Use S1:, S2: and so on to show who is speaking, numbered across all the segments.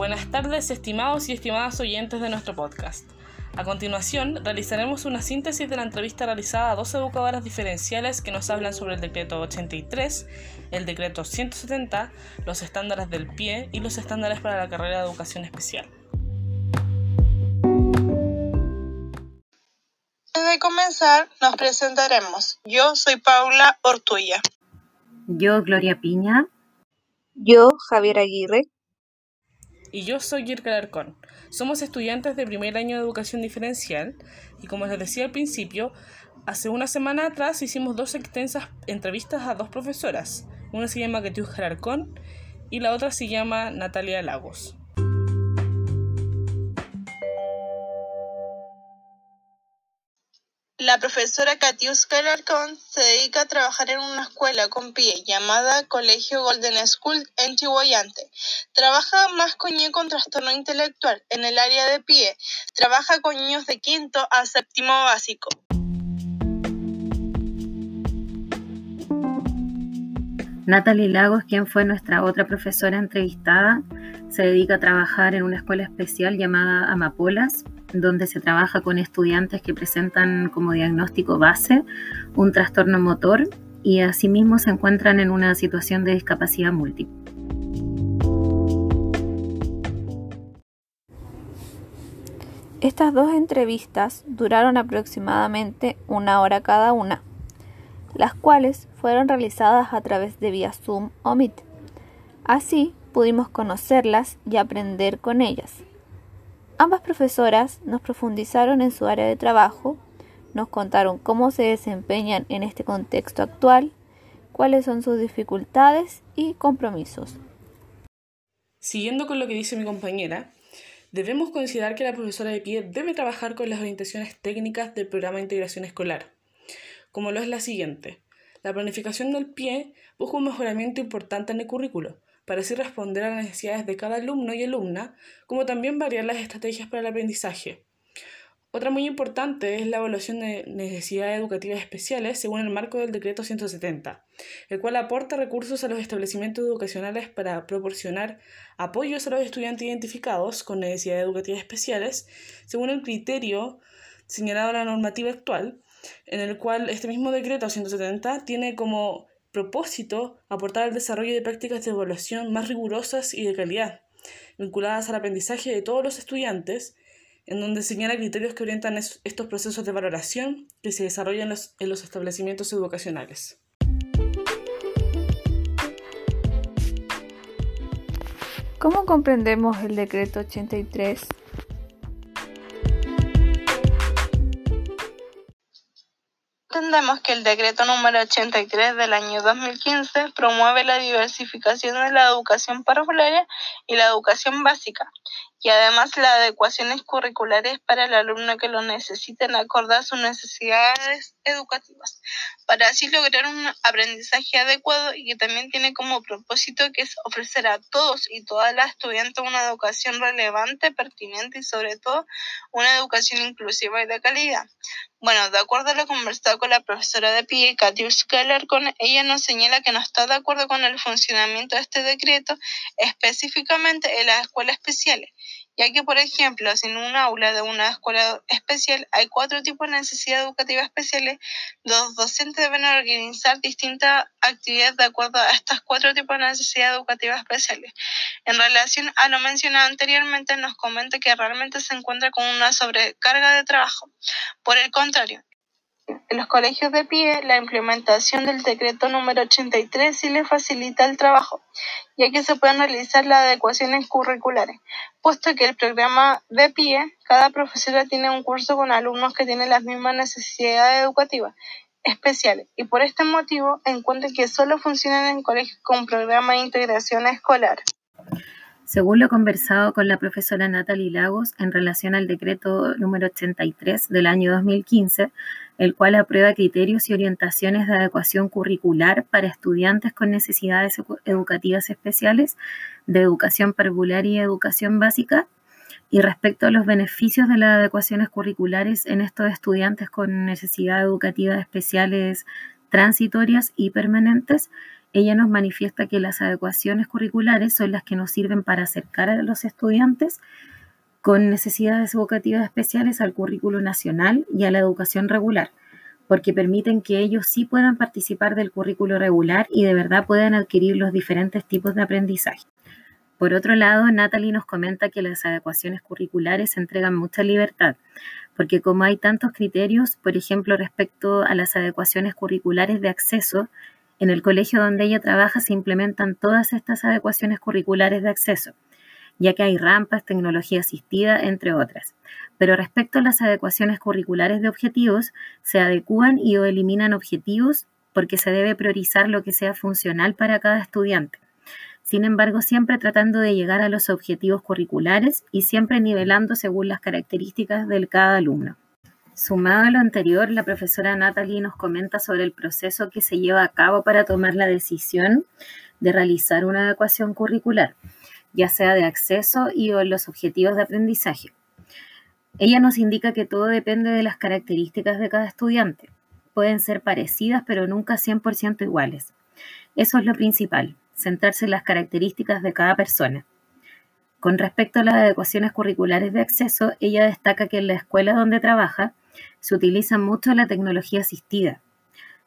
S1: Buenas tardes, estimados y estimadas oyentes de nuestro podcast. A continuación, realizaremos una síntesis de la entrevista realizada a dos educadoras diferenciales que nos hablan sobre el decreto 83, el decreto 170, los estándares del pie y los estándares para la carrera de educación especial.
S2: Antes de comenzar, nos presentaremos. Yo soy Paula Ortuya.
S3: Yo, Gloria Piña.
S4: Yo, Javier Aguirre.
S1: Y yo soy Girka Alarcón. Somos estudiantes de primer año de educación diferencial y como les decía al principio, hace una semana atrás hicimos dos extensas entrevistas a dos profesoras. Una se llama Ketius Alarcón y la otra se llama Natalia Lagos.
S2: La profesora Katiuska Alarcón se dedica a trabajar en una escuela con pie llamada Colegio Golden School en Chihuayante. Trabaja más con niños con trastorno intelectual en el área de pie. Trabaja con niños de quinto a séptimo básico.
S3: Natalie Lagos, quien fue nuestra otra profesora entrevistada, se dedica a trabajar en una escuela especial llamada Amapolas, donde se trabaja con estudiantes que presentan como diagnóstico base un trastorno motor y asimismo se encuentran en una situación de discapacidad múltiple.
S4: Estas dos entrevistas duraron aproximadamente una hora cada una, las cuales fueron realizadas a través de vía Zoom o Meet. Así pudimos conocerlas y aprender con ellas. Ambas profesoras nos profundizaron en su área de trabajo, nos contaron cómo se desempeñan en este contexto actual, cuáles son sus dificultades y compromisos.
S1: Siguiendo con lo que dice mi compañera, debemos considerar que la profesora de pie debe trabajar con las orientaciones técnicas del programa de integración escolar, como lo es la siguiente. La planificación del pie busca un mejoramiento importante en el currículo, para así responder a las necesidades de cada alumno y alumna, como también variar las estrategias para el aprendizaje. Otra muy importante es la evaluación de necesidades educativas especiales según el marco del decreto 170, el cual aporta recursos a los establecimientos educacionales para proporcionar apoyos a los estudiantes identificados con necesidades educativas especiales según el criterio señalado en la normativa actual, en el cual este mismo decreto 170 tiene como propósito aportar al desarrollo de prácticas de evaluación más rigurosas y de calidad, vinculadas al aprendizaje de todos los estudiantes, en donde señala criterios que orientan estos procesos de valoración que se desarrollan en los establecimientos educacionales.
S4: ¿Cómo comprendemos el decreto 83?
S2: Entendemos que el decreto número 83 del año 2015 promueve la diversificación de la educación parvularia y la educación básica, y además las adecuaciones curriculares para el alumno que lo necesiten acorde a sus necesidades educativas, para así lograr un aprendizaje adecuado y que también tiene como propósito que es ofrecer a todos y todas las estudiantes una educación relevante, pertinente y sobre todo una educación inclusiva y de calidad. Bueno, de acuerdo a lo conversado con la profesora de PIE, Katius Keller, con ella nos señala que no está de acuerdo con el funcionamiento de este decreto, específicamente en las escuelas especiales, ya que, por ejemplo, en un aula de una escuela especial hay cuatro tipos de necesidad educativa especiales, los docentes deben organizar distintas actividades de acuerdo a estos cuatro tipos de necesidad educativa especiales. En relación a lo mencionado anteriormente, nos comenta que realmente se encuentra con una sobrecarga de trabajo. Por el contrario, en los colegios de pie, la implementación del decreto número 83 sí le facilita el trabajo, ya que se pueden realizar las adecuaciones curriculares, puesto que el programa de pie, cada profesora tiene un curso con alumnos que tienen las mismas necesidades educativas especiales y por este motivo encuentra que solo funcionan en colegios con programa de integración escolar.
S3: Según lo conversado con la profesora Natalie Lagos en relación al decreto número 83 del año 2015, el cual aprueba criterios y orientaciones de adecuación curricular para estudiantes con necesidades educativas especiales, de educación parvular y educación básica, y respecto a los beneficios de las adecuaciones curriculares en estos estudiantes con necesidades educativas especiales transitorias y permanentes, ella nos manifiesta que las adecuaciones curriculares son las que nos sirven para acercar a los estudiantes con necesidades educativas especiales al currículo nacional y a la educación regular, porque permiten que ellos sí puedan participar del currículo regular y de verdad puedan adquirir los diferentes tipos de aprendizaje. Por otro lado, Natalie nos comenta que las adecuaciones curriculares entregan mucha libertad, porque como hay tantos criterios, por ejemplo, respecto a las adecuaciones curriculares de acceso, en el colegio donde ella trabaja se implementan todas estas adecuaciones curriculares de acceso, ya que hay rampas, tecnología asistida, entre otras. Pero respecto a las adecuaciones curriculares de objetivos, se adecúan y o eliminan objetivos porque se debe priorizar lo que sea funcional para cada estudiante. Sin embargo, siempre tratando de llegar a los objetivos curriculares y siempre nivelando según las características de cada alumno. Sumado a lo anterior, la profesora Natalie nos comenta sobre el proceso que se lleva a cabo para tomar la decisión de realizar una adecuación curricular, ya sea de acceso y o los objetivos de aprendizaje. Ella nos indica que todo depende de las características de cada estudiante. Pueden ser parecidas, pero nunca 100% iguales. Eso es lo principal, centrarse en las características de cada persona. Con respecto a las adecuaciones curriculares de acceso, ella destaca que en la escuela donde trabaja se utiliza mucho la tecnología asistida,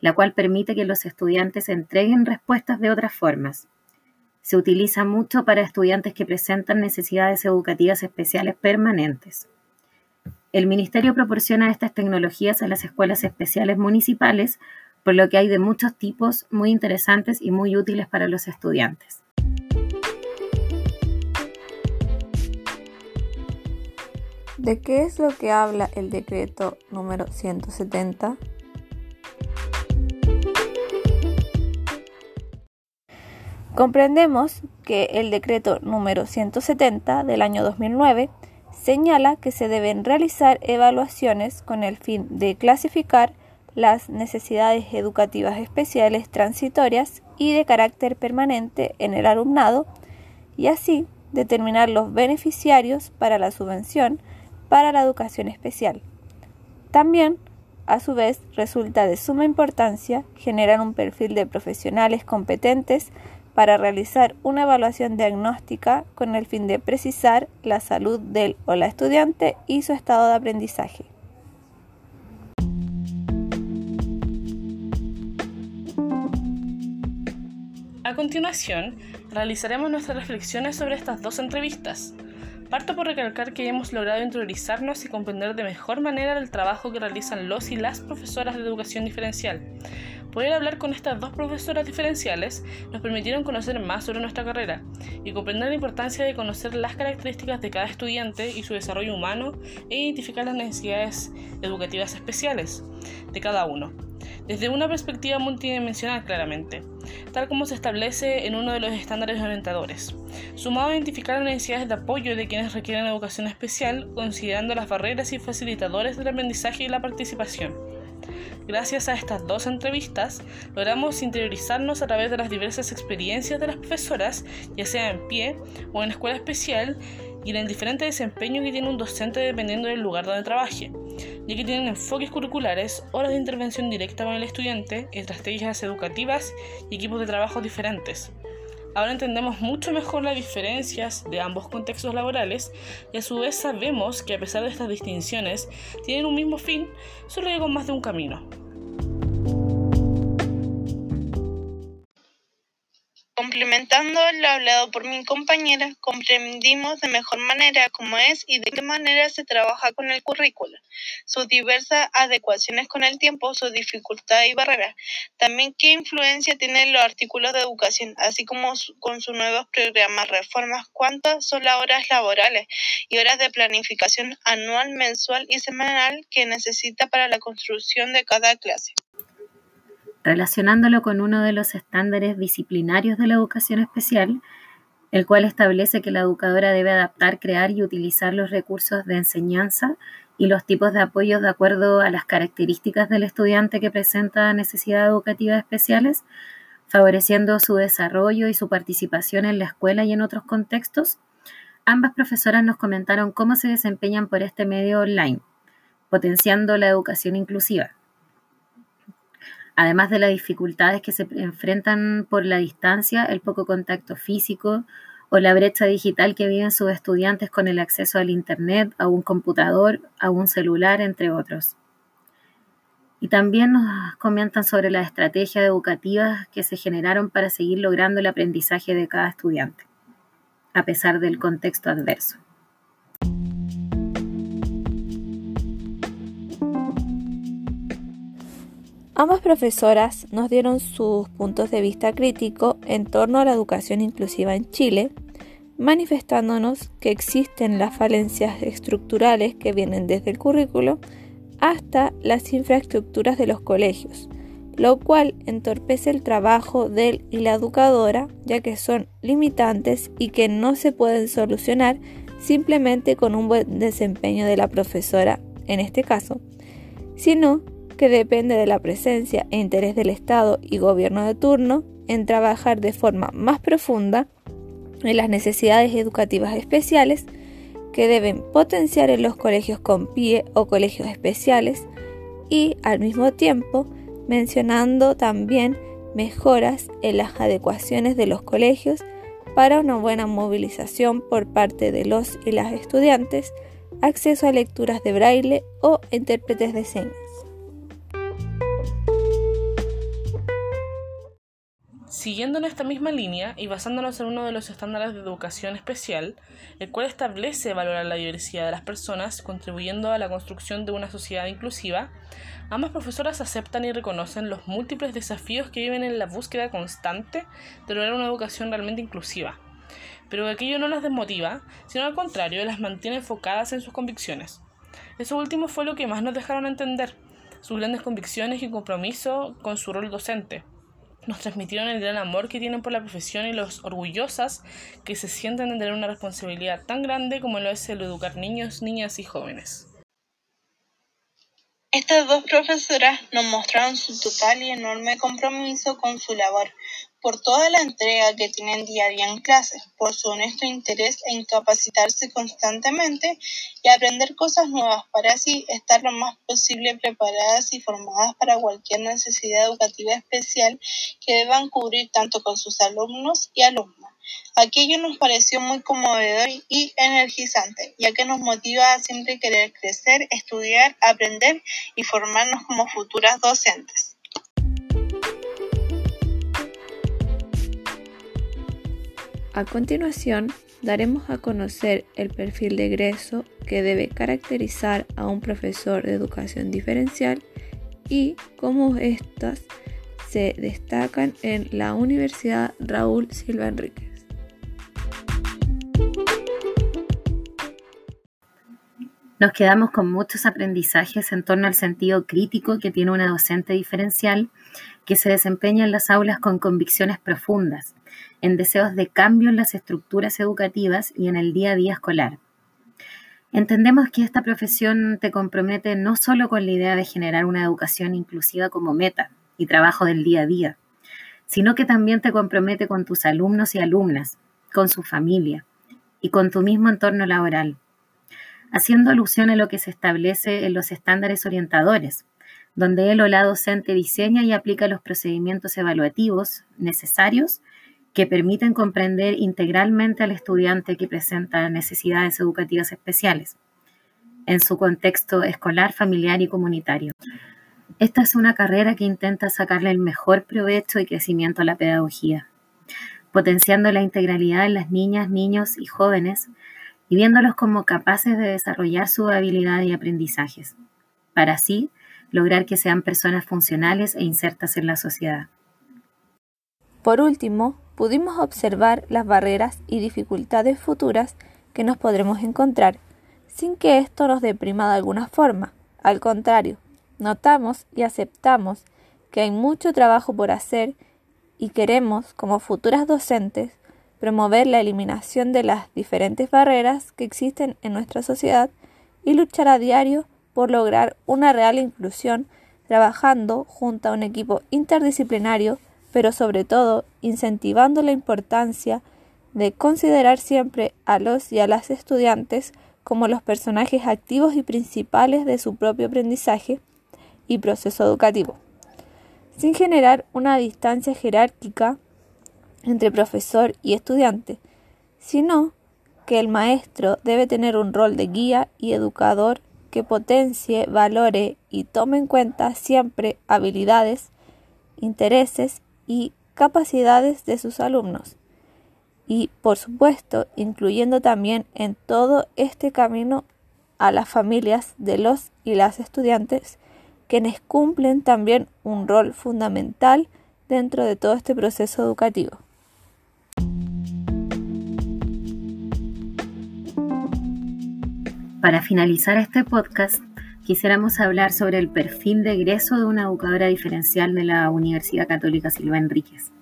S3: la cual permite que los estudiantes entreguen respuestas de otras formas. Se utiliza mucho para estudiantes que presentan necesidades educativas especiales permanentes. El Ministerio proporciona estas tecnologías a las escuelas especiales municipales, por lo que hay de muchos tipos muy interesantes y muy útiles para los estudiantes.
S4: ¿De qué es lo que habla el decreto número 170? Comprendemos que el decreto número 170 del año 2009 señala que se deben realizar evaluaciones con el fin de clasificar las necesidades educativas especiales transitorias y de carácter permanente en el alumnado y así determinar los beneficiarios para la subvención para la educación especial. También, a su vez, resulta de suma importancia generar un perfil de profesionales competentes para realizar una evaluación diagnóstica con el fin de precisar la salud del o la estudiante y su estado de aprendizaje.
S1: A continuación, realizaremos nuestras reflexiones sobre estas dos entrevistas. Parto por recalcar que hemos logrado interiorizarnos y comprender de mejor manera el trabajo que realizan los y las profesoras de educación diferencial. Poder hablar con estas dos profesoras diferenciales nos permitieron conocer más sobre nuestra carrera y comprender la importancia de conocer las características de cada estudiante y su desarrollo humano e identificar las necesidades educativas especiales de cada uno desde una perspectiva multidimensional claramente, tal como se establece en uno de los estándares orientadores, sumado a identificar las necesidades de apoyo de quienes requieren educación especial, considerando las barreras y facilitadores del aprendizaje y la participación. Gracias a estas dos entrevistas, logramos interiorizarnos a través de las diversas experiencias de las profesoras, ya sea en pie o en escuela especial, y el diferente desempeño que tiene un docente dependiendo del lugar donde trabaje, ya que tienen enfoques curriculares, horas de intervención directa con el estudiante, estrategias educativas y equipos de trabajo diferentes. Ahora entendemos mucho mejor las diferencias de ambos contextos laborales y a su vez sabemos que a pesar de estas distinciones tienen un mismo fin, solo que con más de un camino.
S2: Complementando lo hablado por mi compañera, comprendimos de mejor manera cómo es y de qué manera se trabaja con el currículo, sus diversas adecuaciones con el tiempo, sus dificultades y barreras, también qué influencia tienen los artículos de educación, así como con sus nuevos programas, reformas, cuántas son las horas laborales y horas de planificación anual, mensual y semanal que necesita para la construcción de cada clase
S3: relacionándolo con uno de los estándares disciplinarios de la educación especial, el cual establece que la educadora debe adaptar, crear y utilizar los recursos de enseñanza y los tipos de apoyo de acuerdo a las características del estudiante que presenta necesidades educativas especiales, favoreciendo su desarrollo y su participación en la escuela y en otros contextos. Ambas profesoras nos comentaron cómo se desempeñan por este medio online, potenciando la educación inclusiva. Además de las dificultades que se enfrentan por la distancia, el poco contacto físico o la brecha digital que viven sus estudiantes con el acceso al Internet, a un computador, a un celular, entre otros. Y también nos comentan sobre las estrategias educativas que se generaron para seguir logrando el aprendizaje de cada estudiante, a pesar del contexto adverso.
S4: Ambas profesoras nos dieron sus puntos de vista crítico en torno a la educación inclusiva en Chile, manifestándonos que existen las falencias estructurales que vienen desde el currículo hasta las infraestructuras de los colegios, lo cual entorpece el trabajo del y la educadora, ya que son limitantes y que no se pueden solucionar simplemente con un buen desempeño de la profesora en este caso, sino que depende de la presencia e interés del Estado y gobierno de turno en trabajar de forma más profunda en las necesidades educativas especiales que deben potenciar en los colegios con PIE o colegios especiales y al mismo tiempo mencionando también mejoras en las adecuaciones de los colegios para una buena movilización por parte de los y las estudiantes, acceso a lecturas de braille o intérpretes de señas.
S1: Siguiendo en esta misma línea y basándonos en uno de los estándares de educación especial, el cual establece valorar la diversidad de las personas, contribuyendo a la construcción de una sociedad inclusiva, ambas profesoras aceptan y reconocen los múltiples desafíos que viven en la búsqueda constante de lograr una educación realmente inclusiva. Pero aquello no las desmotiva, sino al contrario, las mantiene enfocadas en sus convicciones. Eso último fue lo que más nos dejaron entender, sus grandes convicciones y compromiso con su rol docente, nos transmitieron el gran amor que tienen por la profesión y los orgullosas que se sienten de tener una responsabilidad tan grande como lo es el educar niños, niñas y jóvenes.
S2: Estas dos profesoras nos mostraron su total y enorme compromiso con su labor, por toda la entrega que tienen día en clases, por su honesto interés en capacitarse constantemente y aprender cosas nuevas para así estar lo más posible preparadas y formadas para cualquier necesidad educativa especial que deban cubrir tanto con sus alumnos y alumnas. Aquello nos pareció muy conmovedor y energizante, ya que nos motiva a siempre querer crecer, estudiar, aprender y formarnos como futuras docentes.
S4: A continuación, daremos a conocer el perfil de egreso que debe caracterizar a un profesor de educación diferencial y cómo éstas se destacan en la Universidad Raúl Silva Enríquez.
S3: Nos quedamos con muchos aprendizajes en torno al sentido crítico que tiene una docente diferencial que se desempeña en las aulas con convicciones profundas, en deseos de cambio en las estructuras educativas y en el día a día escolar. Entendemos que esta profesión te compromete no solo con la idea de generar una educación inclusiva como meta y trabajo del día a día, sino que también te compromete con tus alumnos y alumnas, con su familia y con tu mismo entorno laboral haciendo alusión a lo que se establece en los estándares orientadores, donde él o la docente diseña y aplica los procedimientos evaluativos necesarios que permiten comprender integralmente al estudiante que presenta necesidades educativas especiales en su contexto escolar, familiar y comunitario. Esta es una carrera que intenta sacarle el mejor provecho y crecimiento a la pedagogía, potenciando la integralidad en las niñas, niños y jóvenes y viéndolos como capaces de desarrollar su habilidad y aprendizajes, para así lograr que sean personas funcionales e insertas en la sociedad.
S4: Por último, pudimos observar las barreras y dificultades futuras que nos podremos encontrar, sin que esto nos deprima de alguna forma. Al contrario, notamos y aceptamos que hay mucho trabajo por hacer y queremos, como futuras docentes, promover la eliminación de las diferentes barreras que existen en nuestra sociedad y luchar a diario por lograr una real inclusión trabajando junto a un equipo interdisciplinario, pero sobre todo incentivando la importancia de considerar siempre a los y a las estudiantes como los personajes activos y principales de su propio aprendizaje y proceso educativo. sin generar una distancia jerárquica entre profesor y estudiante, sino que el maestro debe tener un rol de guía y educador que potencie, valore y tome en cuenta siempre habilidades, intereses y capacidades de sus alumnos. Y, por supuesto, incluyendo también en todo este camino a las familias de los y las estudiantes, quienes cumplen también un rol fundamental dentro de todo este proceso educativo.
S3: Para finalizar este podcast, quisiéramos hablar sobre el perfil de egreso de una educadora diferencial de la Universidad Católica Silva Enríquez.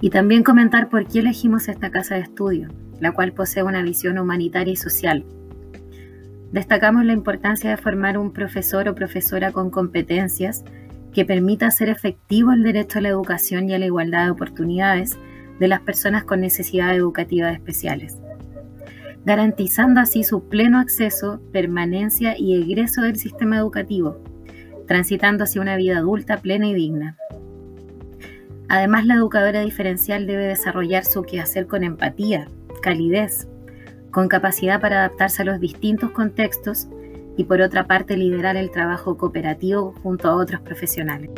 S3: Y también comentar por qué elegimos esta casa de estudio, la cual posee una visión humanitaria y social. Destacamos la importancia de formar un profesor o profesora con competencias que permita hacer efectivo el derecho a la educación y a la igualdad de oportunidades de las personas con necesidades educativas especiales garantizando así su pleno acceso, permanencia y egreso del sistema educativo, transitando hacia una vida adulta plena y digna. Además, la educadora diferencial debe desarrollar su quehacer con empatía, calidez, con capacidad para adaptarse a los distintos contextos y por otra parte liderar el trabajo cooperativo junto a otros profesionales.